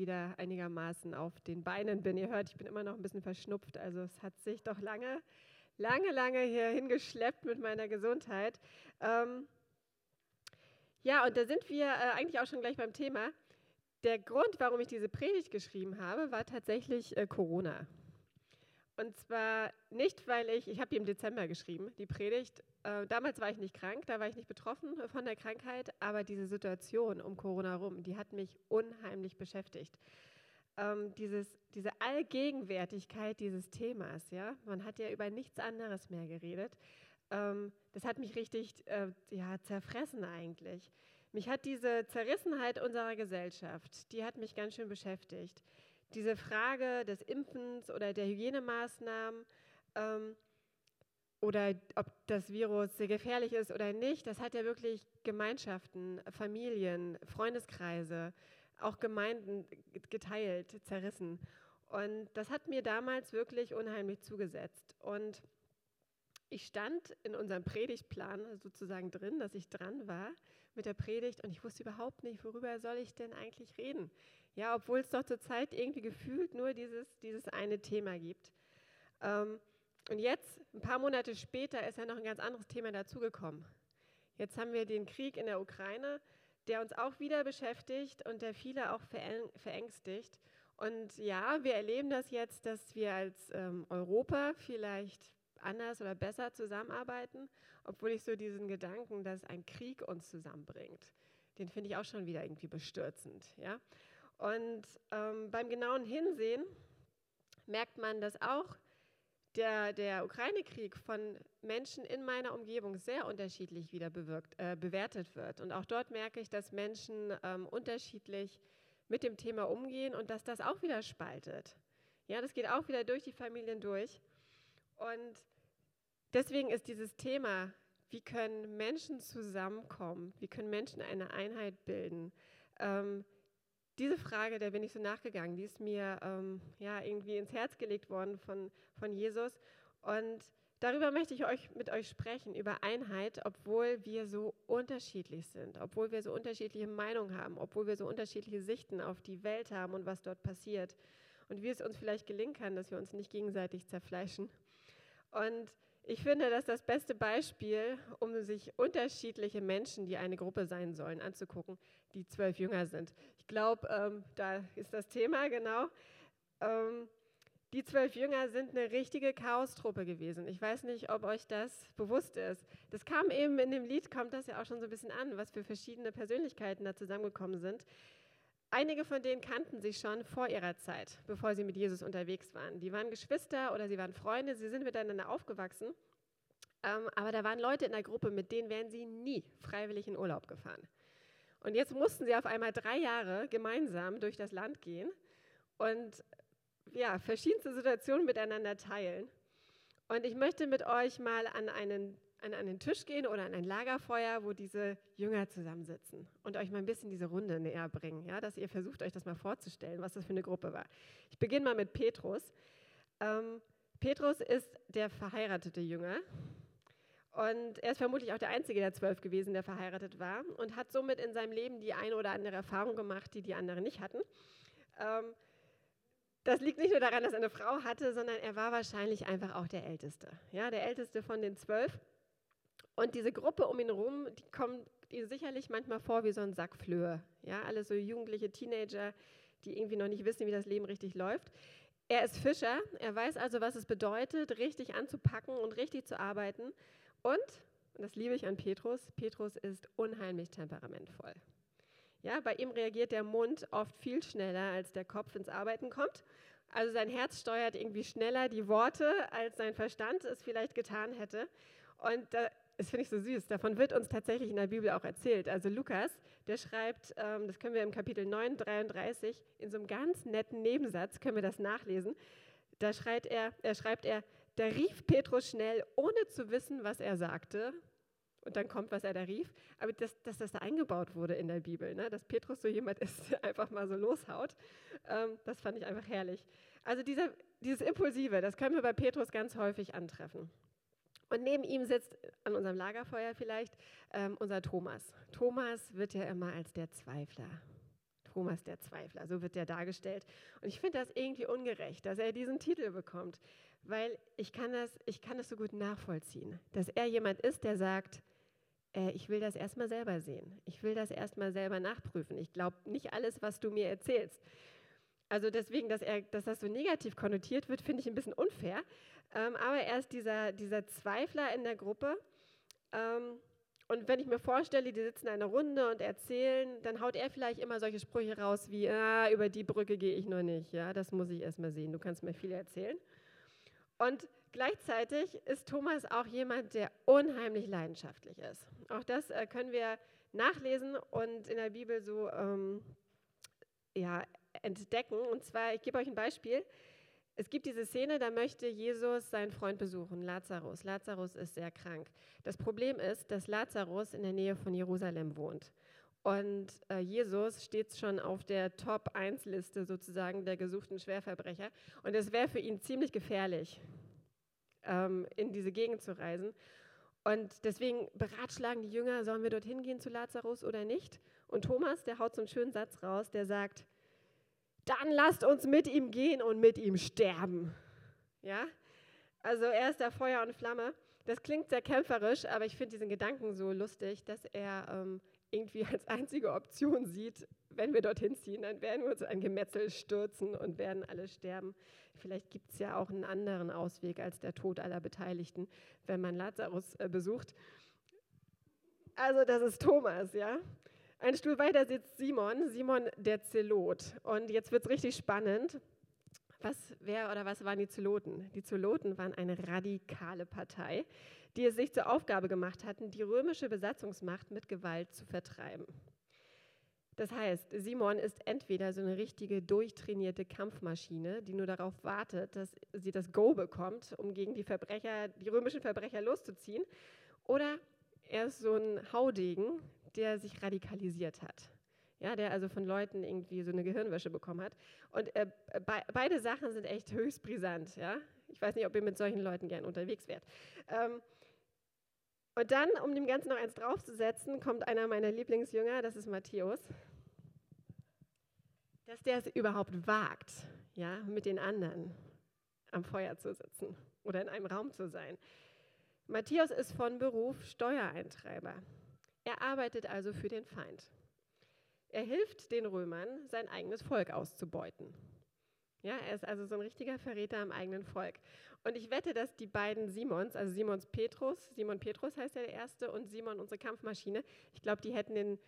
wieder einigermaßen auf den Beinen bin. Ihr hört, ich bin immer noch ein bisschen verschnupft, also es hat sich doch lange, lange, lange hier hingeschleppt mit meiner Gesundheit. Ähm ja, und da sind wir äh, eigentlich auch schon gleich beim Thema. Der Grund, warum ich diese Predigt geschrieben habe, war tatsächlich äh, Corona. Und zwar nicht, weil ich, ich habe die im Dezember geschrieben, die Predigt. Äh, damals war ich nicht krank, da war ich nicht betroffen von der Krankheit, aber diese Situation um Corona rum, die hat mich unheimlich beschäftigt. Ähm, dieses, diese Allgegenwärtigkeit dieses Themas, ja, man hat ja über nichts anderes mehr geredet. Ähm, das hat mich richtig äh, ja, zerfressen eigentlich. Mich hat diese Zerrissenheit unserer Gesellschaft, die hat mich ganz schön beschäftigt diese Frage des Impfens oder der Hygienemaßnahmen ähm, oder ob das Virus sehr gefährlich ist oder nicht, das hat ja wirklich Gemeinschaften, Familien, Freundeskreise, auch Gemeinden geteilt, zerrissen. Und das hat mir damals wirklich unheimlich zugesetzt. Und ich stand in unserem Predigtplan sozusagen drin, dass ich dran war mit der Predigt und ich wusste überhaupt nicht, worüber soll ich denn eigentlich reden. Ja, obwohl es doch zurzeit irgendwie gefühlt nur dieses, dieses eine Thema gibt. Ähm, und jetzt, ein paar Monate später, ist ja noch ein ganz anderes Thema dazugekommen. Jetzt haben wir den Krieg in der Ukraine, der uns auch wieder beschäftigt und der viele auch verängstigt. Und ja, wir erleben das jetzt, dass wir als ähm, Europa vielleicht anders oder besser zusammenarbeiten, obwohl ich so diesen Gedanken, dass ein Krieg uns zusammenbringt, den finde ich auch schon wieder irgendwie bestürzend. Ja? Und ähm, beim genauen Hinsehen merkt man, dass auch der, der Ukraine-Krieg von Menschen in meiner Umgebung sehr unterschiedlich wieder bewirkt, äh, bewertet wird. Und auch dort merke ich, dass Menschen ähm, unterschiedlich mit dem Thema umgehen und dass das auch wieder spaltet. Ja, das geht auch wieder durch die Familien durch. Und deswegen ist dieses Thema, wie können Menschen zusammenkommen, wie können Menschen eine Einheit bilden, ähm, diese Frage, der bin ich so nachgegangen, die ist mir ähm, ja irgendwie ins Herz gelegt worden von, von Jesus. Und darüber möchte ich euch, mit euch sprechen, über Einheit, obwohl wir so unterschiedlich sind, obwohl wir so unterschiedliche Meinungen haben, obwohl wir so unterschiedliche Sichten auf die Welt haben und was dort passiert. Und wie es uns vielleicht gelingen kann, dass wir uns nicht gegenseitig zerfleischen. Und ich finde, das ist das beste Beispiel, um sich unterschiedliche Menschen, die eine Gruppe sein sollen, anzugucken, die zwölf Jünger sind. Ich glaube, ähm, da ist das Thema genau. Ähm, die zwölf Jünger sind eine richtige Chaostruppe gewesen. Ich weiß nicht, ob euch das bewusst ist. Das kam eben in dem Lied, kommt das ja auch schon so ein bisschen an, was für verschiedene Persönlichkeiten da zusammengekommen sind. Einige von denen kannten sich schon vor ihrer Zeit, bevor sie mit Jesus unterwegs waren. Die waren Geschwister oder sie waren Freunde, sie sind miteinander aufgewachsen. Ähm, aber da waren Leute in der Gruppe, mit denen wären sie nie freiwillig in Urlaub gefahren. Und jetzt mussten sie auf einmal drei Jahre gemeinsam durch das Land gehen und ja, verschiedenste Situationen miteinander teilen. Und ich möchte mit euch mal an einen an einen Tisch gehen oder an ein Lagerfeuer, wo diese Jünger zusammensitzen und euch mal ein bisschen diese Runde näher bringen, ja, dass ihr versucht, euch das mal vorzustellen, was das für eine Gruppe war. Ich beginne mal mit Petrus. Ähm, Petrus ist der verheiratete Jünger und er ist vermutlich auch der einzige der zwölf gewesen, der verheiratet war und hat somit in seinem Leben die eine oder andere Erfahrung gemacht, die die anderen nicht hatten. Ähm, das liegt nicht nur daran, dass er eine Frau hatte, sondern er war wahrscheinlich einfach auch der Älteste. Ja, der Älteste von den zwölf. Und diese Gruppe um ihn herum, die kommt ihm sicherlich manchmal vor wie so ein Sack Flöhe. Ja, alle so jugendliche Teenager, die irgendwie noch nicht wissen, wie das Leben richtig läuft. Er ist Fischer, er weiß also, was es bedeutet, richtig anzupacken und richtig zu arbeiten. Und, und das liebe ich an Petrus, Petrus ist unheimlich temperamentvoll. Ja, bei ihm reagiert der Mund oft viel schneller, als der Kopf ins Arbeiten kommt. Also sein Herz steuert irgendwie schneller die Worte, als sein Verstand es vielleicht getan hätte. Und da das finde ich so süß. Davon wird uns tatsächlich in der Bibel auch erzählt. Also Lukas, der schreibt, ähm, das können wir im Kapitel 9, 33, in so einem ganz netten Nebensatz, können wir das nachlesen. Da schreibt er, er schreibt er, da rief Petrus schnell, ohne zu wissen, was er sagte. Und dann kommt, was er da rief. Aber dass, dass das da eingebaut wurde in der Bibel, ne? dass Petrus so jemand ist, der einfach mal so loshaut, ähm, das fand ich einfach herrlich. Also dieser, dieses Impulsive, das können wir bei Petrus ganz häufig antreffen. Und neben ihm sitzt an unserem Lagerfeuer vielleicht ähm, unser Thomas. Thomas wird ja immer als der Zweifler. Thomas der Zweifler, so wird er dargestellt. Und ich finde das irgendwie ungerecht, dass er diesen Titel bekommt, weil ich kann das, ich kann das so gut nachvollziehen, dass er jemand ist, der sagt, äh, ich will das erstmal selber sehen, ich will das erstmal selber nachprüfen. Ich glaube nicht alles, was du mir erzählst. Also deswegen, dass, er, dass das so negativ konnotiert wird, finde ich ein bisschen unfair. Ähm, aber er ist dieser, dieser Zweifler in der Gruppe. Ähm, und wenn ich mir vorstelle, die sitzen in einer Runde und erzählen, dann haut er vielleicht immer solche Sprüche raus wie, ah, über die Brücke gehe ich nur nicht. Ja, das muss ich erst mal sehen. Du kannst mir viel erzählen. Und gleichzeitig ist Thomas auch jemand, der unheimlich leidenschaftlich ist. Auch das äh, können wir nachlesen und in der Bibel so ähm, ja, entdecken. Und zwar, ich gebe euch ein Beispiel. Es gibt diese Szene, da möchte Jesus seinen Freund besuchen, Lazarus. Lazarus ist sehr krank. Das Problem ist, dass Lazarus in der Nähe von Jerusalem wohnt. Und äh, Jesus steht schon auf der Top-1-Liste sozusagen der gesuchten Schwerverbrecher. Und es wäre für ihn ziemlich gefährlich, ähm, in diese Gegend zu reisen. Und deswegen beratschlagen die Jünger, sollen wir dorthin gehen zu Lazarus oder nicht? Und Thomas, der haut so einen schönen Satz raus, der sagt, dann lasst uns mit ihm gehen und mit ihm sterben. Ja? Also er ist da Feuer und Flamme. Das klingt sehr kämpferisch, aber ich finde diesen Gedanken so lustig, dass er ähm, irgendwie als einzige Option sieht, wenn wir dorthin ziehen, dann werden wir uns ein Gemetzel stürzen und werden alle sterben. Vielleicht gibt es ja auch einen anderen Ausweg als der Tod aller Beteiligten, wenn man Lazarus äh, besucht. Also das ist Thomas, ja. Ein Stuhl weiter sitzt Simon, Simon der Zelot. Und jetzt wird es richtig spannend. Was, wer oder was waren die Zeloten? Die Zeloten waren eine radikale Partei, die es sich zur Aufgabe gemacht hatten, die römische Besatzungsmacht mit Gewalt zu vertreiben. Das heißt, Simon ist entweder so eine richtige durchtrainierte Kampfmaschine, die nur darauf wartet, dass sie das Go bekommt, um gegen die Verbrecher, die römischen Verbrecher loszuziehen, oder er ist so ein Haudegen, der sich radikalisiert hat. Ja, der also von Leuten irgendwie so eine Gehirnwäsche bekommen hat. Und äh, be beide Sachen sind echt höchst brisant. Ja? Ich weiß nicht, ob ihr mit solchen Leuten gern unterwegs wärt. Ähm, und dann, um dem Ganzen noch eins draufzusetzen, kommt einer meiner Lieblingsjünger, das ist Matthäus, dass der es überhaupt wagt, ja, mit den anderen am Feuer zu sitzen oder in einem Raum zu sein. Matthäus ist von Beruf Steuereintreiber. Er arbeitet also für den Feind. Er hilft den Römern, sein eigenes Volk auszubeuten. Ja, er ist also so ein richtiger Verräter am eigenen Volk. Und ich wette, dass die beiden Simons, also Simons Petrus, Simon Petrus heißt ja der erste, und Simon unsere Kampfmaschine, ich glaube, die hätten den,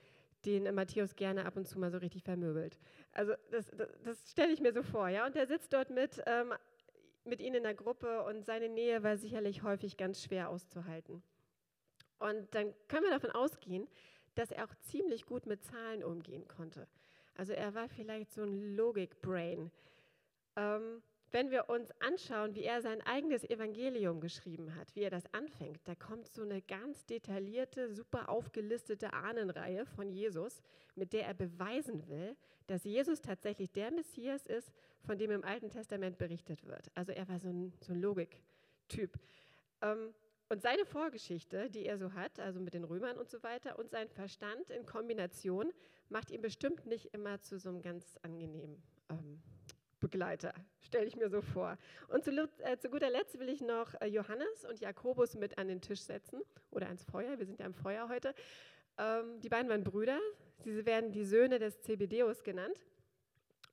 den Matthäus gerne ab und zu mal so richtig vermöbelt. Also das, das, das stelle ich mir so vor. Ja? Und der sitzt dort mit, ähm, mit ihnen in der Gruppe und seine Nähe war sicherlich häufig ganz schwer auszuhalten. Und dann können wir davon ausgehen, dass er auch ziemlich gut mit Zahlen umgehen konnte. Also er war vielleicht so ein Logik-Brain. Ähm, wenn wir uns anschauen, wie er sein eigenes Evangelium geschrieben hat, wie er das anfängt, da kommt so eine ganz detaillierte, super aufgelistete Ahnenreihe von Jesus, mit der er beweisen will, dass Jesus tatsächlich der Messias ist, von dem im Alten Testament berichtet wird. Also er war so ein, so ein Logik-Typ. Ähm, und seine Vorgeschichte, die er so hat, also mit den Römern und so weiter, und sein Verstand in Kombination, macht ihn bestimmt nicht immer zu so einem ganz angenehmen ähm, Begleiter, stelle ich mir so vor. Und zu, äh, zu, guter Letzt will ich noch äh, Johannes und Jakobus mit an den Tisch setzen oder ans Feuer. Wir sind ja am Feuer heute. Ähm, die beiden waren Brüder. Sie werden die Söhne des Zebedeus genannt.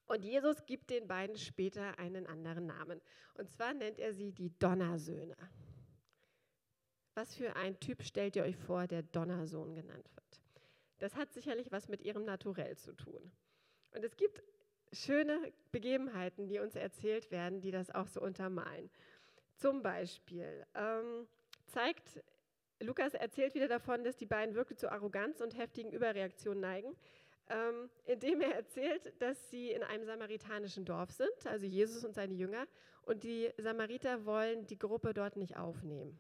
Und Jesus gibt den beiden später einen anderen Namen. Und zwar nennt er sie die Donnersöhne. Was für ein Typ stellt ihr euch vor, der Donnersohn genannt wird? Das hat sicherlich was mit ihrem Naturell zu tun. Und es gibt schöne Begebenheiten, die uns erzählt werden, die das auch so untermalen. Zum Beispiel ähm, zeigt, Lukas erzählt wieder davon, dass die beiden wirklich zu Arroganz und heftigen Überreaktionen neigen, ähm, indem er erzählt, dass sie in einem samaritanischen Dorf sind, also Jesus und seine Jünger, und die Samariter wollen die Gruppe dort nicht aufnehmen.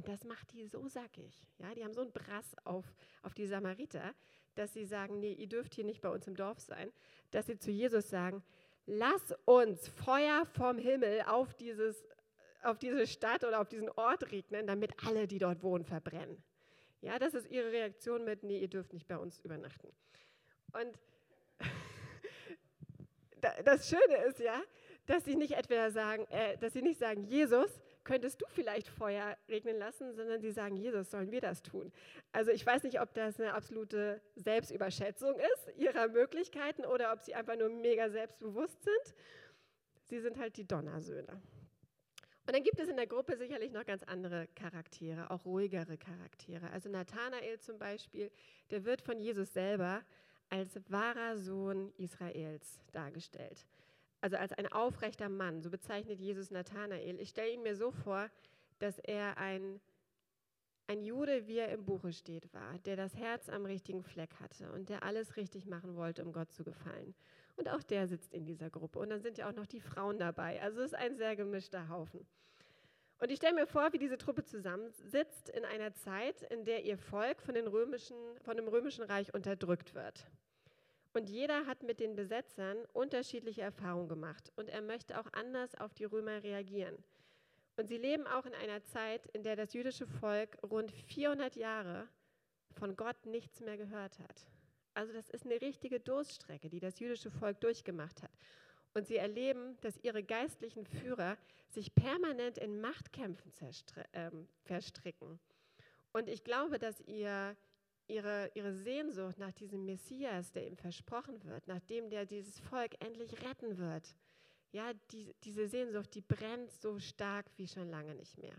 Und das macht die so sackig. Ja, die haben so einen Brass auf, auf die Samariter, dass sie sagen, nee, ihr dürft hier nicht bei uns im Dorf sein, dass sie zu Jesus sagen, lass uns Feuer vom Himmel auf, dieses, auf diese Stadt oder auf diesen Ort regnen, damit alle, die dort wohnen, verbrennen. Ja, das ist ihre Reaktion mit, nee, ihr dürft nicht bei uns übernachten. Und das Schöne ist ja, dass sie nicht etwa sagen, äh, dass sie nicht sagen, Jesus, könntest du vielleicht Feuer regnen lassen, sondern sie sagen, Jesus, sollen wir das tun? Also ich weiß nicht, ob das eine absolute Selbstüberschätzung ist ihrer Möglichkeiten oder ob sie einfach nur mega selbstbewusst sind. Sie sind halt die Donnersöhne. Und dann gibt es in der Gruppe sicherlich noch ganz andere Charaktere, auch ruhigere Charaktere. Also Nathanael zum Beispiel, der wird von Jesus selber als wahrer Sohn Israels dargestellt also als ein aufrechter Mann, so bezeichnet Jesus Nathanael. Ich stelle ihn mir so vor, dass er ein, ein Jude, wie er im Buche steht, war, der das Herz am richtigen Fleck hatte und der alles richtig machen wollte, um Gott zu gefallen. Und auch der sitzt in dieser Gruppe. Und dann sind ja auch noch die Frauen dabei. Also es ist ein sehr gemischter Haufen. Und ich stelle mir vor, wie diese Truppe zusammensitzt in einer Zeit, in der ihr Volk von, römischen, von dem römischen Reich unterdrückt wird. Und jeder hat mit den Besetzern unterschiedliche Erfahrungen gemacht und er möchte auch anders auf die Römer reagieren. Und sie leben auch in einer Zeit, in der das jüdische Volk rund 400 Jahre von Gott nichts mehr gehört hat. Also das ist eine richtige Durststrecke, die das jüdische Volk durchgemacht hat. Und sie erleben, dass ihre geistlichen Führer sich permanent in Machtkämpfen äh, verstricken. Und ich glaube, dass ihr ihre, ihre Sehnsucht nach diesem Messias, der ihm versprochen wird, nachdem der dieses Volk endlich retten wird, ja, die, diese Sehnsucht, die brennt so stark wie schon lange nicht mehr.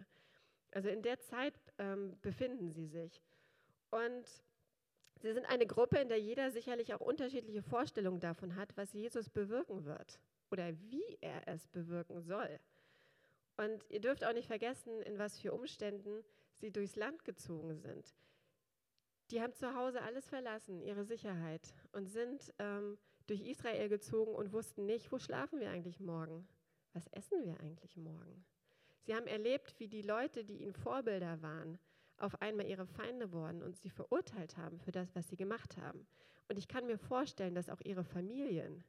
Also in der Zeit ähm, befinden sie sich. Und sie sind eine Gruppe, in der jeder sicherlich auch unterschiedliche Vorstellungen davon hat, was Jesus bewirken wird oder wie er es bewirken soll. Und ihr dürft auch nicht vergessen, in was für Umständen sie durchs Land gezogen sind. Die haben zu Hause alles verlassen, ihre Sicherheit, und sind ähm, durch Israel gezogen und wussten nicht, wo schlafen wir eigentlich morgen? Was essen wir eigentlich morgen? Sie haben erlebt, wie die Leute, die ihnen Vorbilder waren, auf einmal ihre Feinde wurden und sie verurteilt haben für das, was sie gemacht haben. Und ich kann mir vorstellen, dass auch ihre Familien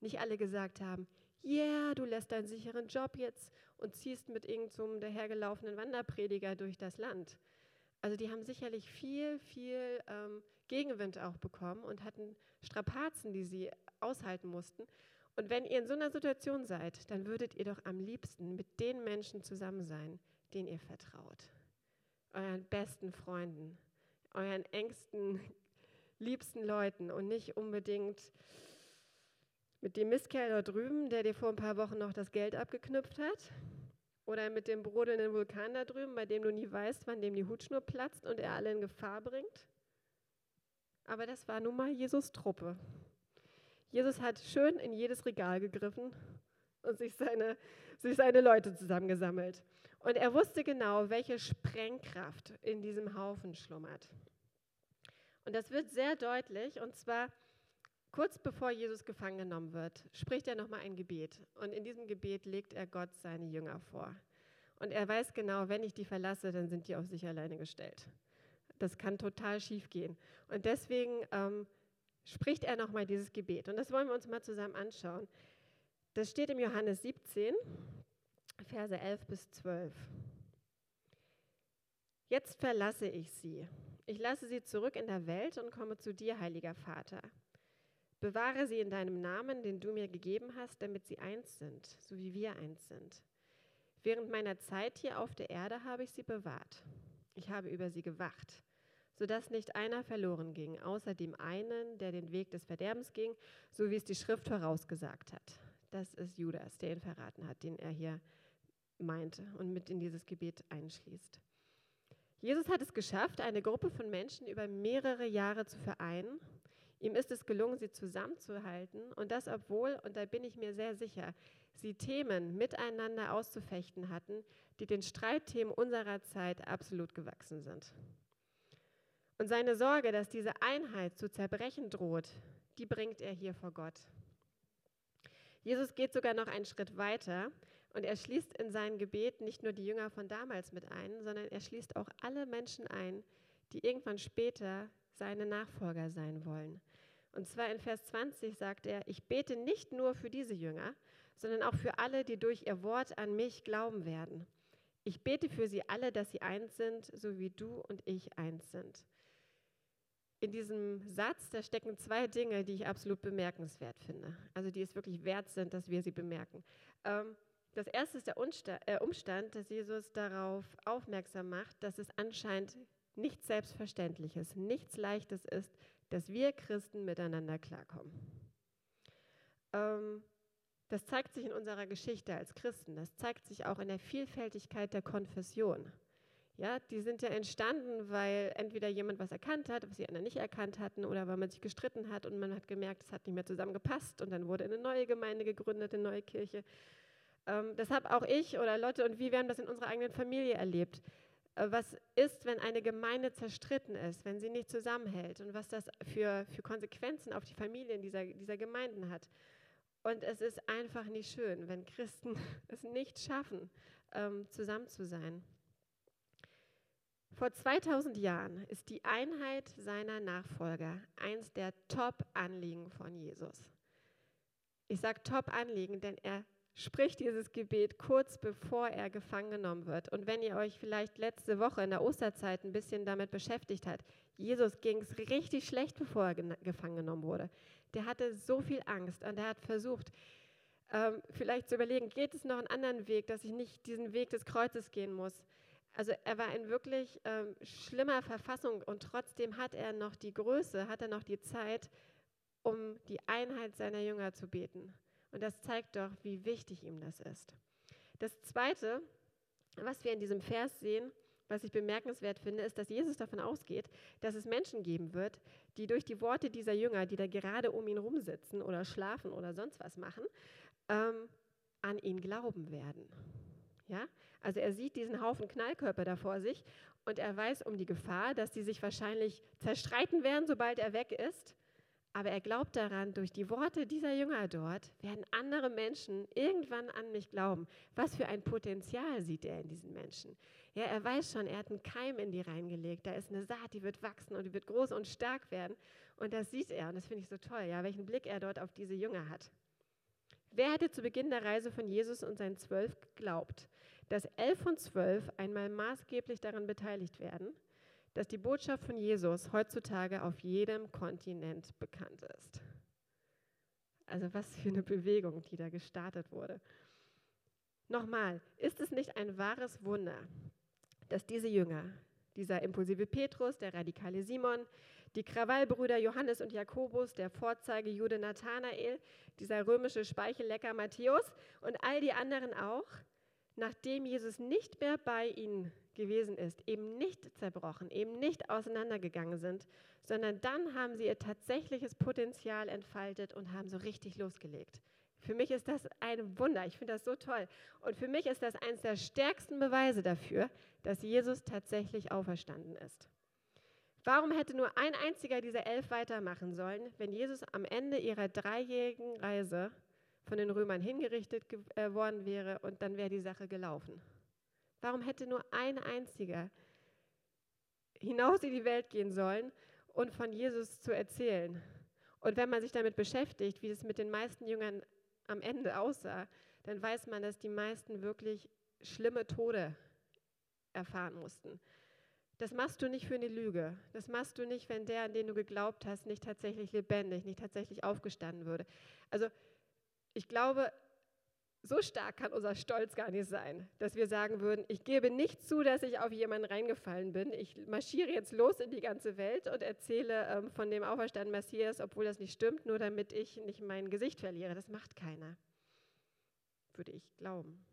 nicht alle gesagt haben, ja, yeah, du lässt deinen sicheren Job jetzt und ziehst mit irgendeinem so dahergelaufenen Wanderprediger durch das Land, also die haben sicherlich viel, viel ähm, Gegenwind auch bekommen und hatten Strapazen, die sie aushalten mussten. Und wenn ihr in so einer Situation seid, dann würdet ihr doch am liebsten mit den Menschen zusammen sein, denen ihr vertraut. Euren besten Freunden, euren engsten, liebsten Leuten und nicht unbedingt mit dem Mistkerl da drüben, der dir vor ein paar Wochen noch das Geld abgeknüpft hat oder mit dem brodelnden Vulkan da drüben, bei dem du nie weißt, wann dem die Hutschnur platzt und er alle in Gefahr bringt. Aber das war nun mal Jesus Truppe. Jesus hat schön in jedes Regal gegriffen und sich seine, sich seine Leute zusammengesammelt. Und er wusste genau, welche Sprengkraft in diesem Haufen schlummert. Und das wird sehr deutlich, und zwar Kurz bevor Jesus gefangen genommen wird, spricht er nochmal ein Gebet. Und in diesem Gebet legt er Gott seine Jünger vor. Und er weiß genau, wenn ich die verlasse, dann sind die auf sich alleine gestellt. Das kann total schief gehen. Und deswegen ähm, spricht er nochmal dieses Gebet. Und das wollen wir uns mal zusammen anschauen. Das steht im Johannes 17, Verse 11 bis 12. Jetzt verlasse ich sie. Ich lasse sie zurück in der Welt und komme zu dir, heiliger Vater. Bewahre sie in deinem Namen, den du mir gegeben hast, damit sie eins sind, so wie wir eins sind. Während meiner Zeit hier auf der Erde habe ich sie bewahrt. Ich habe über sie gewacht, sodass nicht einer verloren ging, außer dem einen, der den Weg des Verderbens ging, so wie es die Schrift vorausgesagt hat. Das ist Judas, der ihn verraten hat, den er hier meinte und mit in dieses Gebet einschließt. Jesus hat es geschafft, eine Gruppe von Menschen über mehrere Jahre zu vereinen Ihm ist es gelungen, sie zusammenzuhalten und das obwohl, und da bin ich mir sehr sicher, sie Themen miteinander auszufechten hatten, die den Streitthemen unserer Zeit absolut gewachsen sind. Und seine Sorge, dass diese Einheit zu zerbrechen droht, die bringt er hier vor Gott. Jesus geht sogar noch einen Schritt weiter und er schließt in sein Gebet nicht nur die Jünger von damals mit ein, sondern er schließt auch alle Menschen ein, die irgendwann später seine Nachfolger sein wollen. Und zwar in Vers 20 sagt er, ich bete nicht nur für diese Jünger, sondern auch für alle, die durch ihr Wort an mich glauben werden. Ich bete für sie alle, dass sie eins sind, so wie du und ich eins sind. in diesem Satz, da stecken zwei Dinge, die ich absolut bemerkenswert finde. Also die es wirklich wert sind, dass wir sie bemerken. Ähm, das erste ist der äh, Umstand, dass Jesus darauf aufmerksam macht, dass es anscheinend nichts Selbstverständliches, nichts Leichtes ist, dass wir Christen miteinander klarkommen. Ähm, das zeigt sich in unserer Geschichte als Christen. Das zeigt sich auch in der Vielfältigkeit der Konfession. Ja, die sind ja entstanden, weil entweder jemand was erkannt hat, was die anderen nicht erkannt hatten, oder weil man sich gestritten hat und man hat gemerkt, es hat nicht mehr zusammengepasst und dann wurde eine neue Gemeinde gegründet, eine neue Kirche. Ähm, das habe auch ich oder Lotte und wir, wir haben das in unserer eigenen Familie erlebt. Äh, was ist, wenn eine Gemeinde zerstritten ist, wenn sie nicht zusammenhält und was das für, für Konsequenzen auf die Familien dieser, dieser Gemeinden hat. Und es ist einfach nicht schön, wenn Christen es nicht schaffen, ähm, zusammen zu sein. Vor 2000 Jahren ist die Einheit seiner Nachfolger eins der Top-Anliegen von Jesus. Ich sage Top-Anliegen, denn er spricht dieses Gebet kurz bevor er gefangen genommen wird. Und wenn ihr euch vielleicht letzte Woche in der Osterzeit ein bisschen damit beschäftigt habt, Jesus ging es richtig schlecht, bevor er gefangen genommen wurde. Der hatte so viel Angst und er hat versucht, ähm, vielleicht zu überlegen, geht es noch einen anderen Weg, dass ich nicht diesen Weg des Kreuzes gehen muss. Also er war in wirklich ähm, schlimmer Verfassung und trotzdem hat er noch die Größe, hat er noch die Zeit, um die Einheit seiner Jünger zu beten. Und das zeigt doch, wie wichtig ihm das ist. Das Zweite, was wir in diesem Vers sehen, was ich bemerkenswert finde, ist, dass Jesus davon ausgeht, dass es Menschen geben wird, die durch die Worte dieser Jünger, die da gerade um ihn rumsitzen oder schlafen oder sonst was machen, ähm, an ihn glauben werden. Ja? Also er sieht diesen Haufen Knallkörper da vor sich und er weiß um die Gefahr, dass die sich wahrscheinlich zerstreiten werden, sobald er weg ist. Aber er glaubt daran, durch die Worte dieser Jünger dort werden andere Menschen irgendwann an mich glauben. Was für ein Potenzial sieht er in diesen Menschen? Ja, er weiß schon, er hat einen Keim in die reingelegt. Da ist eine Saat, die wird wachsen und die wird groß und stark werden. Und das sieht er und das finde ich so toll, ja, welchen Blick er dort auf diese Jünger hat. Wer hätte zu Beginn der Reise von Jesus und seinen Zwölf geglaubt, dass elf von zwölf einmal maßgeblich daran beteiligt werden, dass die Botschaft von Jesus heutzutage auf jedem Kontinent bekannt ist? Also was für eine Bewegung, die da gestartet wurde. Nochmal, ist es nicht ein wahres Wunder, dass diese Jünger, dieser impulsive Petrus, der radikale Simon, die Krawallbrüder Johannes und Jakobus, der Vorzeige Jude Nathanael, dieser römische Speichellecker Matthäus und all die anderen auch, nachdem Jesus nicht mehr bei ihnen gewesen ist, eben nicht zerbrochen, eben nicht auseinandergegangen sind, sondern dann haben sie ihr tatsächliches Potenzial entfaltet und haben so richtig losgelegt. Für mich ist das ein Wunder. Ich finde das so toll. Und für mich ist das eines der stärksten Beweise dafür, dass Jesus tatsächlich auferstanden ist. Warum hätte nur ein einziger dieser elf weitermachen sollen, wenn Jesus am Ende ihrer dreijährigen Reise von den Römern hingerichtet äh, worden wäre und dann wäre die Sache gelaufen? Warum hätte nur ein einziger hinaus in die Welt gehen sollen und von Jesus zu erzählen? Und wenn man sich damit beschäftigt, wie es mit den meisten Jüngern am Ende aussah, dann weiß man, dass die meisten wirklich schlimme Tode erfahren mussten. Das machst du nicht für eine Lüge. Das machst du nicht, wenn der, an den du geglaubt hast, nicht tatsächlich lebendig, nicht tatsächlich aufgestanden würde. Also ich glaube, so stark kann unser Stolz gar nicht sein, dass wir sagen würden, ich gebe nicht zu, dass ich auf jemanden reingefallen bin. Ich marschiere jetzt los in die ganze Welt und erzähle ähm, von dem auferstandenen Messias, obwohl das nicht stimmt, nur damit ich nicht mein Gesicht verliere. Das macht keiner, würde ich glauben.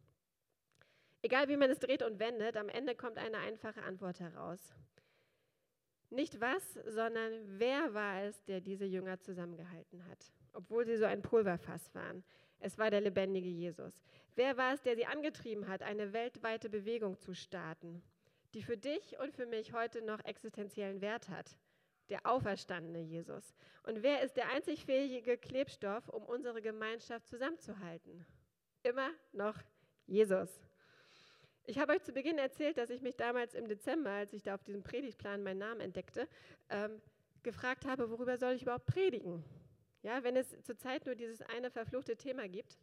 Egal wie man es dreht und wendet, am Ende kommt eine einfache Antwort heraus. Nicht was, sondern wer war es, der diese Jünger zusammengehalten hat, obwohl sie so ein Pulverfass waren. Es war der lebendige Jesus. Wer war es, der sie angetrieben hat, eine weltweite Bewegung zu starten, die für dich und für mich heute noch existenziellen Wert hat? Der auferstandene Jesus. Und wer ist der einzig fähige Klebstoff, um unsere Gemeinschaft zusammenzuhalten? Immer noch Jesus. Ich habe euch zu Beginn erzählt, dass ich mich damals im Dezember, als ich da auf diesem Predigtplan meinen Namen entdeckte, ähm, gefragt habe, worüber soll ich überhaupt predigen? Ja, wenn es zurzeit nur dieses eine verfluchte Thema gibt.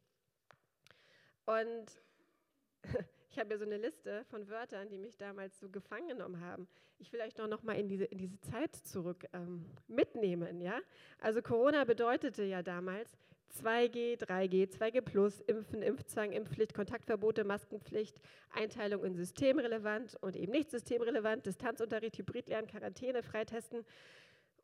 Und ich habe ja so eine Liste von Wörtern, die mich damals so gefangen genommen haben. Ich will euch doch noch mal in diese, in diese Zeit zurück ähm, mitnehmen. Ja? Also Corona bedeutete ja damals 2G, 3G, 2G Plus, Impfen, Impfzwang, Impfpflicht, Kontaktverbote, Maskenpflicht, Einteilung in systemrelevant und eben nicht systemrelevant, Distanzunterricht, Hybridlernen, Quarantäne, Freitesten,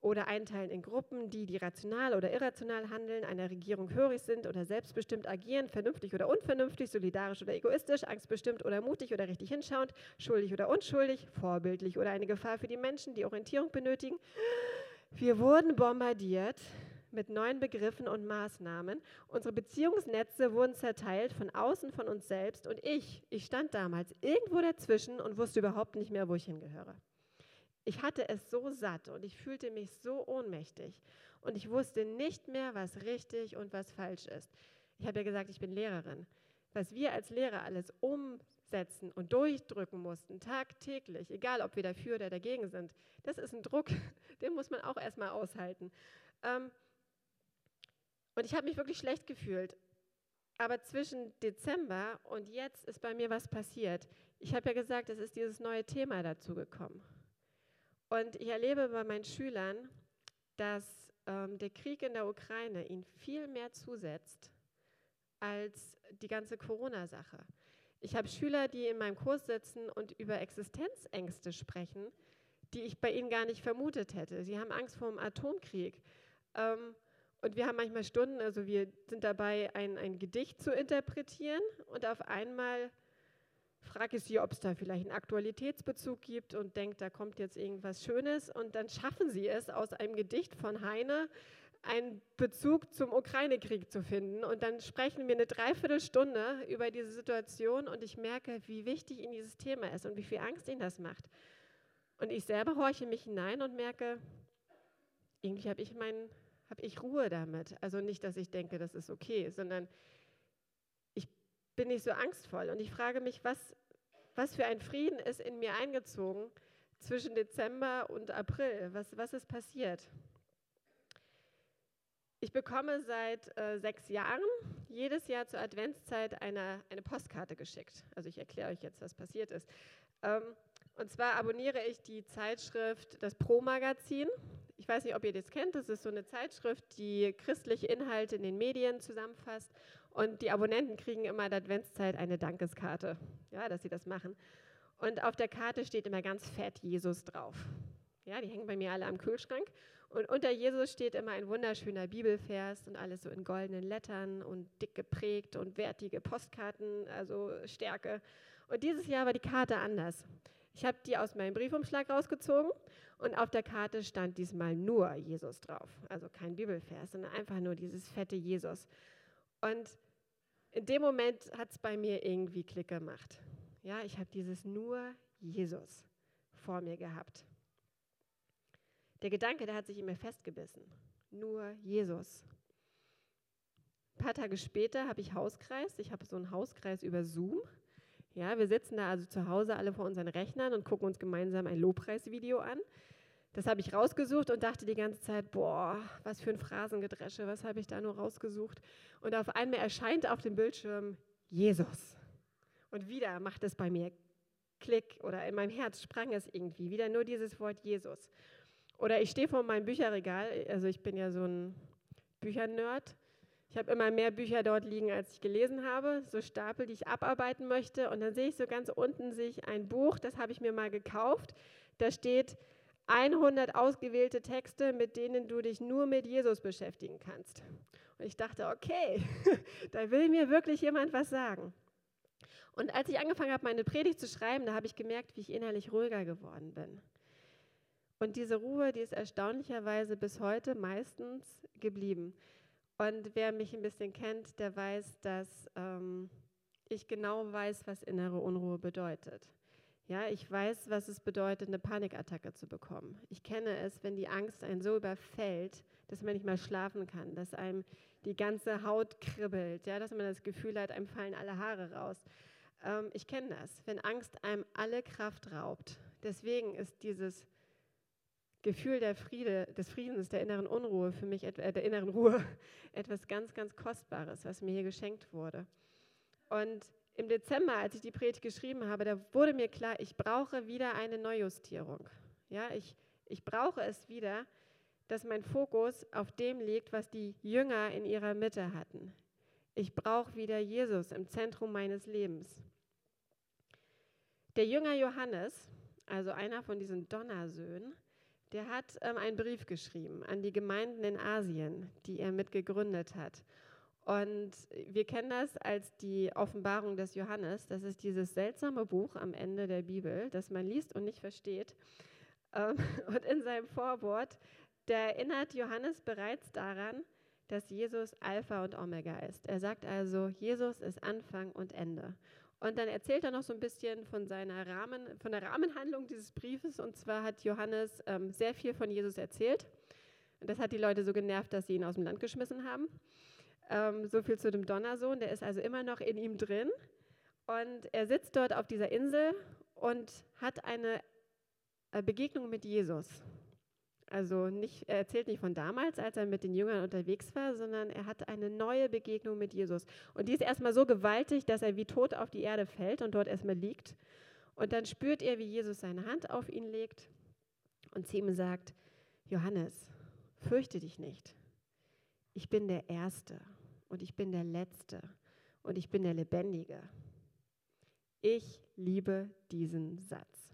oder einteilen in Gruppen, die, die rational oder irrational handeln, einer Regierung hörig sind oder selbstbestimmt agieren, vernünftig oder unvernünftig, solidarisch oder egoistisch, angstbestimmt oder mutig oder richtig hinschauend, schuldig oder unschuldig, vorbildlich oder eine Gefahr für die Menschen, die Orientierung benötigen. Wir wurden bombardiert mit neuen Begriffen und Maßnahmen. Unsere Beziehungsnetze wurden zerteilt von außen, von uns selbst und ich, ich stand damals irgendwo dazwischen und wusste überhaupt nicht mehr, wo ich hingehöre. Ich hatte es so satt und ich fühlte mich so ohnmächtig und ich wusste nicht mehr, was richtig und was falsch ist. Ich habe ja gesagt, ich bin Lehrerin. Was wir als Lehrer alles umsetzen und durchdrücken mussten, tagtäglich, egal ob wir dafür oder dagegen sind, das ist ein Druck, den muss man auch erstmal aushalten. Ähm, und ich habe mich wirklich schlecht gefühlt. Aber zwischen Dezember und jetzt ist bei mir was passiert. Ich habe ja gesagt, es ist dieses neue Thema dazu gekommen. Und ich erlebe bei meinen Schülern, dass ähm, der Krieg in der Ukraine ihnen viel mehr zusetzt als die ganze Corona-Sache. Ich habe Schüler, die in meinem Kurs sitzen und über Existenzängste sprechen, die ich bei ihnen gar nicht vermutet hätte. Sie haben Angst vor dem Atomkrieg. Ähm, und wir haben manchmal Stunden, also wir sind dabei, ein, ein Gedicht zu interpretieren und auf einmal frage ich sie, ob es da vielleicht einen Aktualitätsbezug gibt und denkt, da kommt jetzt irgendwas Schönes. Und dann schaffen sie es, aus einem Gedicht von Heine einen Bezug zum Ukraine-Krieg zu finden. Und dann sprechen wir eine Dreiviertelstunde über diese Situation und ich merke, wie wichtig ihnen dieses Thema ist und wie viel Angst ihnen das macht. Und ich selber horche mich hinein und merke, irgendwie habe ich, mein, hab ich Ruhe damit. Also nicht, dass ich denke, das ist okay, sondern bin nicht so angstvoll. Und ich frage mich, was was für ein Frieden ist in mir eingezogen zwischen Dezember und April? Was, was ist passiert? Ich bekomme seit äh, sechs Jahren jedes Jahr zur Adventszeit eine, eine Postkarte geschickt. Also ich erkläre euch jetzt, was passiert ist. Ähm, und zwar abonniere ich die Zeitschrift, das Pro-Magazin. Ich weiß nicht, ob ihr das kennt. Das ist so eine Zeitschrift, die christliche Inhalte in den Medien zusammenfasst und die Abonnenten kriegen immer in der Adventszeit eine Dankeskarte, ja, dass sie das machen. Und auf der Karte steht immer ganz fett Jesus drauf. Ja, die hängen bei mir alle am Kühlschrank. Und unter Jesus steht immer ein wunderschöner Bibelvers und alles so in goldenen Lettern und dick geprägt und wertige Postkarten, also Stärke. Und dieses Jahr war die Karte anders. Ich habe die aus meinem Briefumschlag rausgezogen und auf der Karte stand diesmal nur Jesus drauf. Also kein Bibelvers, sondern einfach nur dieses fette Jesus. Und in dem Moment hat es bei mir irgendwie Klick gemacht. Ja, ich habe dieses nur Jesus vor mir gehabt. Der Gedanke, der hat sich in mir festgebissen. Nur Jesus. Ein paar Tage später habe ich Hauskreis. Ich habe so einen Hauskreis über Zoom. Ja, wir sitzen da also zu Hause alle vor unseren Rechnern und gucken uns gemeinsam ein Lobpreisvideo an. Das habe ich rausgesucht und dachte die ganze Zeit, boah, was für ein Phrasengedresche, was habe ich da nur rausgesucht? Und auf einmal erscheint auf dem Bildschirm Jesus. Und wieder macht es bei mir Klick oder in meinem Herz sprang es irgendwie, wieder nur dieses Wort Jesus. Oder ich stehe vor meinem Bücherregal, also ich bin ja so ein Büchernerd. Ich habe immer mehr Bücher dort liegen, als ich gelesen habe, so Stapel, die ich abarbeiten möchte. Und dann sehe ich so ganz unten sich ein Buch, das habe ich mir mal gekauft. Da steht 100 ausgewählte Texte, mit denen du dich nur mit Jesus beschäftigen kannst. Und ich dachte, okay, da will mir wirklich jemand was sagen. Und als ich angefangen habe, meine Predigt zu schreiben, da habe ich gemerkt, wie ich innerlich ruhiger geworden bin. Und diese Ruhe, die ist erstaunlicherweise bis heute meistens geblieben. Und wer mich ein bisschen kennt, der weiß, dass ähm, ich genau weiß, was innere Unruhe bedeutet. Ja, ich weiß, was es bedeutet, eine Panikattacke zu bekommen. Ich kenne es, wenn die Angst einen so überfällt, dass man nicht mehr schlafen kann, dass einem die ganze Haut kribbelt, ja, dass man das Gefühl hat, einem fallen alle Haare raus. Ähm, ich kenne das, wenn Angst einem alle Kraft raubt. Deswegen ist dieses Gefühl der Friede, des Friedens, der inneren Unruhe für mich, äh, der inneren Ruhe, etwas ganz, ganz Kostbares, was mir hier geschenkt wurde. Und im Dezember, als ich die Predigt geschrieben habe, da wurde mir klar, ich brauche wieder eine Neujustierung. Ja, ich, ich brauche es wieder, dass mein Fokus auf dem liegt, was die Jünger in ihrer Mitte hatten. Ich brauche wieder Jesus im Zentrum meines Lebens. Der Jünger Johannes, also einer von diesen Donnersöhnen, der hat ähm, einen Brief geschrieben an die Gemeinden in Asien, die er mitgegründet hat. Und wir kennen das als die Offenbarung des Johannes. Das ist dieses seltsame Buch am Ende der Bibel, das man liest und nicht versteht. Ähm, und in seinem Vorwort, erinnert Johannes bereits daran, dass Jesus Alpha und Omega ist. Er sagt also, Jesus ist Anfang und Ende. Und dann erzählt er noch so ein bisschen von seiner Rahmen, von der Rahmenhandlung dieses Briefes. Und zwar hat Johannes ähm, sehr viel von Jesus erzählt. Und das hat die Leute so genervt, dass sie ihn aus dem Land geschmissen haben. Ähm, so viel zu dem Donnersohn. Der ist also immer noch in ihm drin. Und er sitzt dort auf dieser Insel und hat eine äh, Begegnung mit Jesus. Also nicht, er erzählt nicht von damals, als er mit den Jüngern unterwegs war, sondern er hat eine neue Begegnung mit Jesus. Und die ist erstmal so gewaltig, dass er wie tot auf die Erde fällt und dort erstmal liegt. Und dann spürt er, wie Jesus seine Hand auf ihn legt und zu ihm sagt, Johannes, fürchte dich nicht. Ich bin der Erste und ich bin der Letzte und ich bin der Lebendige. Ich liebe diesen Satz.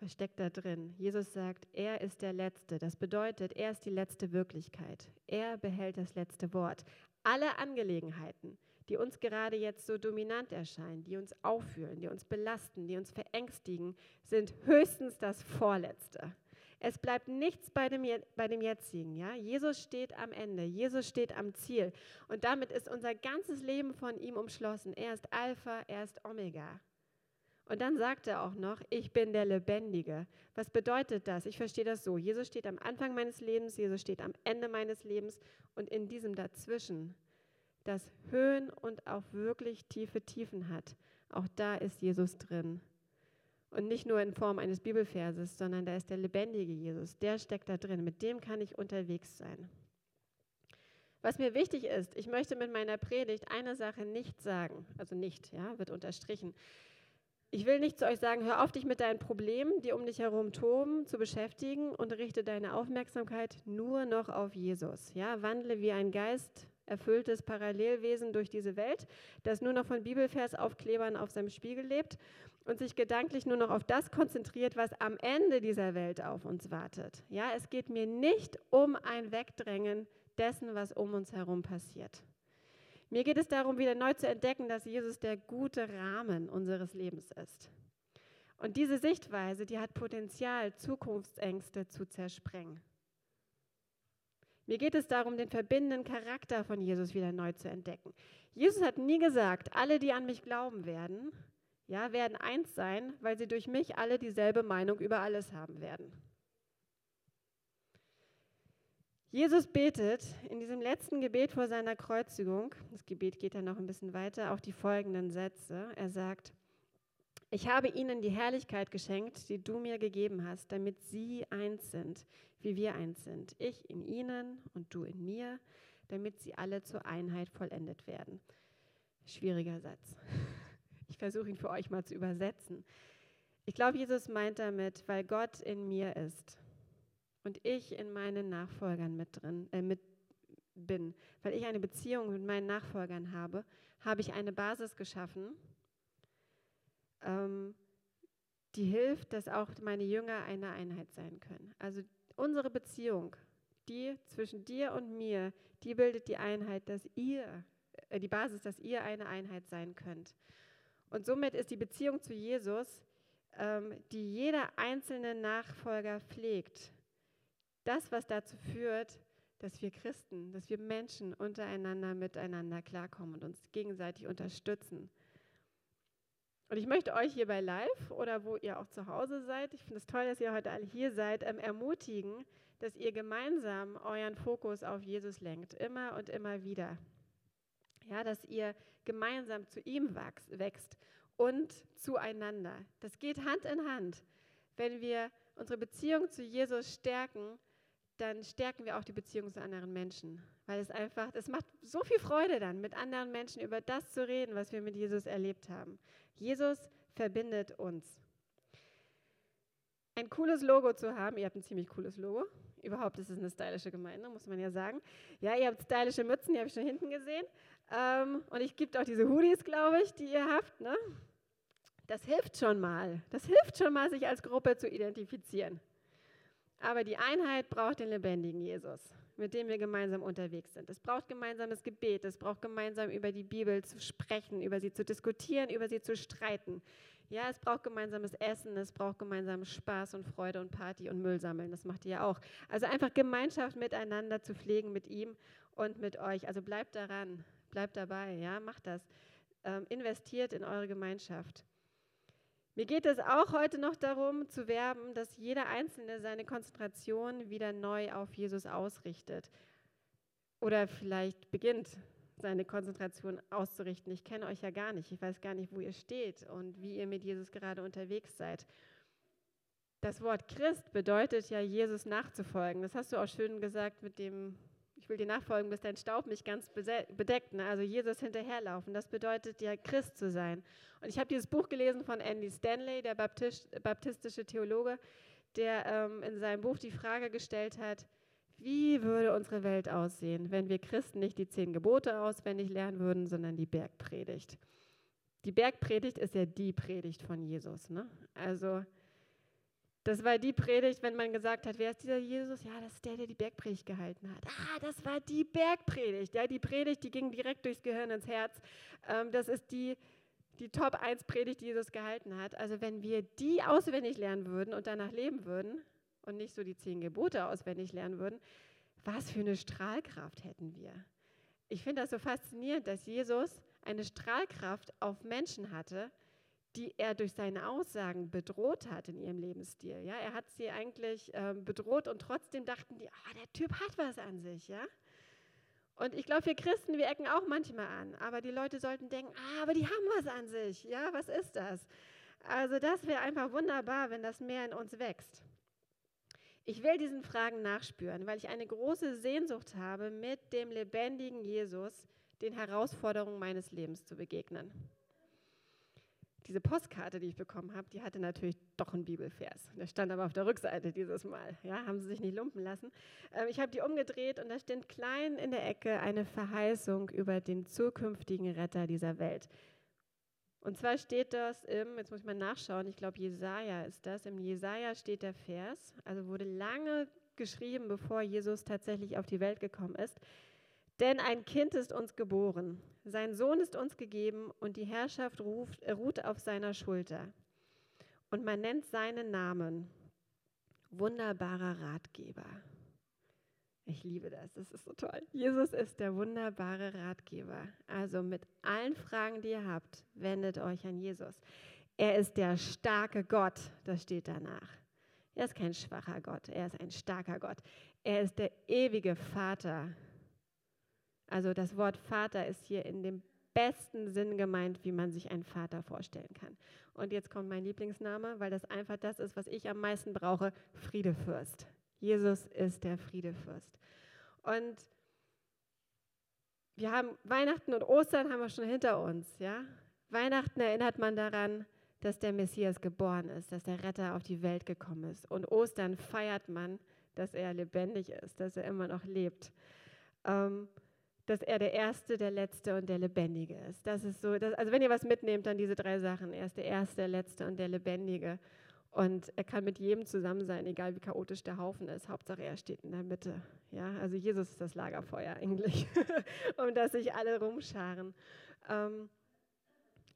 Was steckt da drin? Jesus sagt, er ist der Letzte. Das bedeutet, er ist die letzte Wirklichkeit. Er behält das letzte Wort. Alle Angelegenheiten, die uns gerade jetzt so dominant erscheinen, die uns auffühlen, die uns belasten, die uns verängstigen, sind höchstens das Vorletzte. Es bleibt nichts bei dem, bei dem Jetzigen. Ja? Jesus steht am Ende, Jesus steht am Ziel. Und damit ist unser ganzes Leben von ihm umschlossen. Er ist Alpha, er ist Omega. Und dann sagt er auch noch, ich bin der Lebendige. Was bedeutet das? Ich verstehe das so. Jesus steht am Anfang meines Lebens, Jesus steht am Ende meines Lebens und in diesem dazwischen, das Höhen und auch wirklich tiefe Tiefen hat. Auch da ist Jesus drin. Und nicht nur in Form eines Bibelverses, sondern da ist der lebendige Jesus. Der steckt da drin. Mit dem kann ich unterwegs sein. Was mir wichtig ist, ich möchte mit meiner Predigt eine Sache nicht sagen, also nicht, ja, wird unterstrichen. Ich will nicht zu euch sagen, hör auf, dich mit deinen Problemen, die um dich herum toben, zu beschäftigen und richte deine Aufmerksamkeit nur noch auf Jesus. Ja, wandle wie ein Geist erfülltes Parallelwesen durch diese Welt, das nur noch von Bibelversaufklebern auf seinem Spiegel lebt und sich gedanklich nur noch auf das konzentriert, was am Ende dieser Welt auf uns wartet. Ja, es geht mir nicht um ein Wegdrängen dessen, was um uns herum passiert. Mir geht es darum, wieder neu zu entdecken, dass Jesus der gute Rahmen unseres Lebens ist. Und diese Sichtweise, die hat Potenzial, Zukunftsängste zu zersprengen. Mir geht es darum, den verbindenden Charakter von Jesus wieder neu zu entdecken. Jesus hat nie gesagt, alle, die an mich glauben werden, ja, werden eins sein, weil sie durch mich alle dieselbe Meinung über alles haben werden. Jesus betet in diesem letzten Gebet vor seiner Kreuzigung, das Gebet geht dann noch ein bisschen weiter, auch die folgenden Sätze. Er sagt, ich habe ihnen die Herrlichkeit geschenkt, die du mir gegeben hast, damit sie eins sind, wie wir eins sind. Ich in ihnen und du in mir, damit sie alle zur Einheit vollendet werden. Schwieriger Satz. Ich versuche ihn für euch mal zu übersetzen. Ich glaube, Jesus meint damit, weil Gott in mir ist und ich in meinen Nachfolgern mit drin äh, mit bin, weil ich eine Beziehung mit meinen Nachfolgern habe, habe ich eine Basis geschaffen, ähm, die hilft, dass auch meine Jünger eine Einheit sein können. Also unsere Beziehung, die zwischen dir und mir, die bildet die Einheit, dass ihr, äh, die Basis, dass ihr eine Einheit sein könnt. Und somit ist die Beziehung zu Jesus, ähm, die jeder einzelne Nachfolger pflegt, das, was dazu führt, dass wir Christen, dass wir Menschen untereinander miteinander klarkommen und uns gegenseitig unterstützen. Und ich möchte euch hier bei Live oder wo ihr auch zu Hause seid, ich finde es toll, dass ihr heute alle hier seid, ähm, ermutigen, dass ihr gemeinsam euren Fokus auf Jesus lenkt, immer und immer wieder. Ja, dass ihr gemeinsam zu ihm wächst und zueinander. Das geht Hand in Hand. Wenn wir unsere Beziehung zu Jesus stärken, dann stärken wir auch die Beziehung zu anderen Menschen. weil es einfach, es macht so viel Freude dann, mit anderen Menschen über das zu reden, was wir mit Jesus erlebt haben. Jesus verbindet uns. Ein cooles Logo zu haben, ihr habt ein ziemlich cooles Logo. Überhaupt ist es eine stylische Gemeinde, muss man ja sagen. Ja, ihr habt stylische Mützen, die habe ich schon hinten gesehen. Ähm, und ich gibt auch diese Hoodies, glaube ich, die ihr habt. Ne? Das hilft schon mal. Das hilft schon mal, sich als Gruppe zu identifizieren. Aber die Einheit braucht den lebendigen Jesus, mit dem wir gemeinsam unterwegs sind. Es braucht gemeinsames Gebet, es braucht gemeinsam über die Bibel zu sprechen, über sie zu diskutieren, über sie zu streiten. Ja, es braucht gemeinsames Essen, es braucht gemeinsamen Spaß und Freude und Party und Müll sammeln. Das macht ihr ja auch. Also einfach Gemeinschaft miteinander zu pflegen mit ihm und mit euch. Also bleibt daran, bleibt dabei, ja, macht das. Ähm, investiert in eure Gemeinschaft. Mir geht es auch heute noch darum zu werben, dass jeder Einzelne seine Konzentration wieder neu auf Jesus ausrichtet. Oder vielleicht beginnt, seine Konzentration auszurichten. Ich kenne euch ja gar nicht. Ich weiß gar nicht, wo ihr steht und wie ihr mit Jesus gerade unterwegs seid. Das Wort Christ bedeutet ja, Jesus nachzufolgen. Das hast du auch schön gesagt mit dem ich will dir nachfolgen, bis dein Staub mich ganz bedeckt. Ne? Also Jesus hinterherlaufen, das bedeutet ja Christ zu sein. Und ich habe dieses Buch gelesen von Andy Stanley, der Baptist, baptistische Theologe, der ähm, in seinem Buch die Frage gestellt hat, wie würde unsere Welt aussehen, wenn wir Christen nicht die zehn Gebote auswendig lernen würden, sondern die Bergpredigt. Die Bergpredigt ist ja die Predigt von Jesus. Ne? Also das war die Predigt, wenn man gesagt hat, wer ist dieser Jesus? Ja, das ist der, der die Bergpredigt gehalten hat. Ah, das war die Bergpredigt. Ja, die Predigt, die ging direkt durchs Gehirn ins Herz. Ähm, das ist die, die Top 1 Predigt, die Jesus gehalten hat. Also wenn wir die auswendig lernen würden und danach leben würden und nicht so die zehn Gebote auswendig lernen würden, was für eine Strahlkraft hätten wir. Ich finde das so faszinierend, dass Jesus eine Strahlkraft auf Menschen hatte, die er durch seine Aussagen bedroht hat in ihrem Lebensstil. Ja, er hat sie eigentlich äh, bedroht und trotzdem dachten die, oh, der Typ hat was an sich. Ja? Und ich glaube, wir Christen, wir ecken auch manchmal an, aber die Leute sollten denken, ah, aber die haben was an sich. Ja, was ist das? Also das wäre einfach wunderbar, wenn das mehr in uns wächst. Ich will diesen Fragen nachspüren, weil ich eine große Sehnsucht habe, mit dem lebendigen Jesus den Herausforderungen meines Lebens zu begegnen diese Postkarte, die ich bekommen habe, die hatte natürlich doch einen Bibelvers. Der stand aber auf der Rückseite dieses Mal. Ja, haben sie sich nicht lumpen lassen. Ähm, ich habe die umgedreht und da steht klein in der Ecke eine Verheißung über den zukünftigen Retter dieser Welt. Und zwar steht das im, jetzt muss ich mal nachschauen, ich glaube Jesaja ist das, im Jesaja steht der Vers, also wurde lange geschrieben, bevor Jesus tatsächlich auf die Welt gekommen ist. Denn ein Kind ist uns geboren, sein Sohn ist uns gegeben und die Herrschaft ruft, ruht auf seiner Schulter. Und man nennt seinen Namen wunderbarer Ratgeber. Ich liebe das, das ist so toll. Jesus ist der wunderbare Ratgeber. Also mit allen Fragen, die ihr habt, wendet euch an Jesus. Er ist der starke Gott, das steht danach. Er ist kein schwacher Gott, er ist ein starker Gott. Er ist der ewige Vater, also das Wort Vater ist hier in dem besten Sinn gemeint, wie man sich einen Vater vorstellen kann. Und jetzt kommt mein Lieblingsname, weil das einfach das ist, was ich am meisten brauche, Friedefürst. Jesus ist der Friedefürst. Und wir haben Weihnachten und Ostern haben wir schon hinter uns, ja? Weihnachten erinnert man daran, dass der Messias geboren ist, dass der Retter auf die Welt gekommen ist. Und Ostern feiert man, dass er lebendig ist, dass er immer noch lebt. Ähm, dass er der Erste, der Letzte und der Lebendige ist. Das ist so, das, also wenn ihr was mitnehmt, dann diese drei Sachen. Er ist der Erste, der Letzte und der Lebendige. Und er kann mit jedem zusammen sein, egal wie chaotisch der Haufen ist. Hauptsache, er steht in der Mitte. Ja, also Jesus ist das Lagerfeuer eigentlich, um das sich alle rumscharen. Ähm,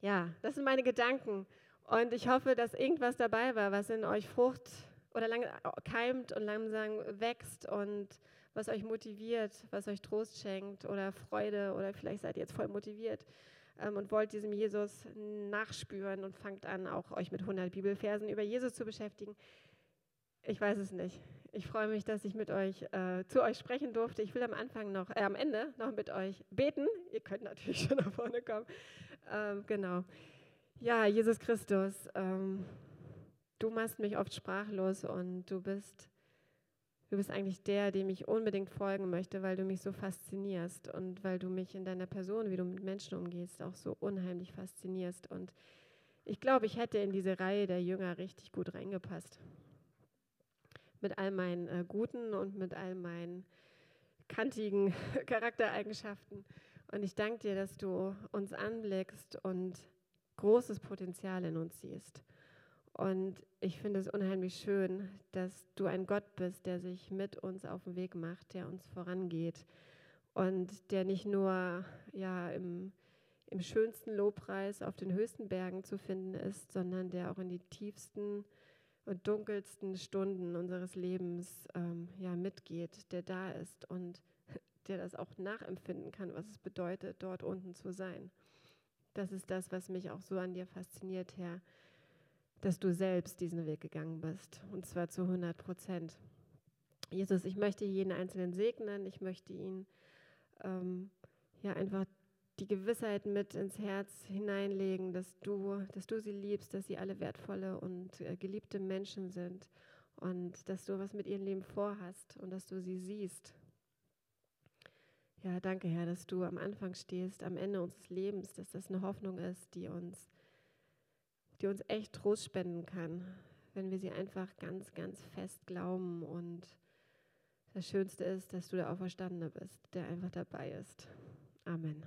ja, das sind meine Gedanken. Und ich hoffe, dass irgendwas dabei war, was in euch Frucht oder lang, keimt und langsam wächst und was euch motiviert, was euch Trost schenkt oder Freude oder vielleicht seid ihr jetzt voll motiviert ähm, und wollt diesem Jesus nachspüren und fangt an, auch euch mit 100 Bibelversen über Jesus zu beschäftigen. Ich weiß es nicht. Ich freue mich, dass ich mit euch äh, zu euch sprechen durfte. Ich will am Anfang noch, äh, am Ende noch mit euch beten. Ihr könnt natürlich schon nach vorne kommen. Ähm, genau. Ja, Jesus Christus, ähm, du machst mich oft sprachlos und du bist du bist eigentlich der, dem ich unbedingt folgen möchte, weil du mich so faszinierst und weil du mich in deiner Person, wie du mit Menschen umgehst, auch so unheimlich faszinierst. Und ich glaube, ich hätte in diese Reihe der Jünger richtig gut reingepasst. Mit all meinen äh, guten und mit all meinen kantigen Charaktereigenschaften. Und ich danke dir, dass du uns anblickst und großes Potenzial in uns siehst. Und ich finde es unheimlich schön, dass du ein Gott bist, der sich mit uns auf den Weg macht, der uns vorangeht und der nicht nur ja, im, im schönsten Lobpreis auf den höchsten Bergen zu finden ist, sondern der auch in die tiefsten und dunkelsten Stunden unseres Lebens ähm, ja, mitgeht, der da ist und der das auch nachempfinden kann, was es bedeutet, dort unten zu sein. Das ist das, was mich auch so an dir fasziniert, Herr dass du selbst diesen Weg gegangen bist. Und zwar zu 100 Prozent. Jesus, ich möchte jeden Einzelnen segnen. Ich möchte ihn ähm, ja einfach die Gewissheit mit ins Herz hineinlegen, dass du, dass du sie liebst, dass sie alle wertvolle und äh, geliebte Menschen sind und dass du was mit ihrem Leben vorhast und dass du sie siehst. Ja, danke Herr, dass du am Anfang stehst, am Ende unseres Lebens, dass das eine Hoffnung ist, die uns die uns echt Trost spenden kann, wenn wir sie einfach ganz, ganz fest glauben. Und das Schönste ist, dass du der Auferstandene bist, der einfach dabei ist. Amen.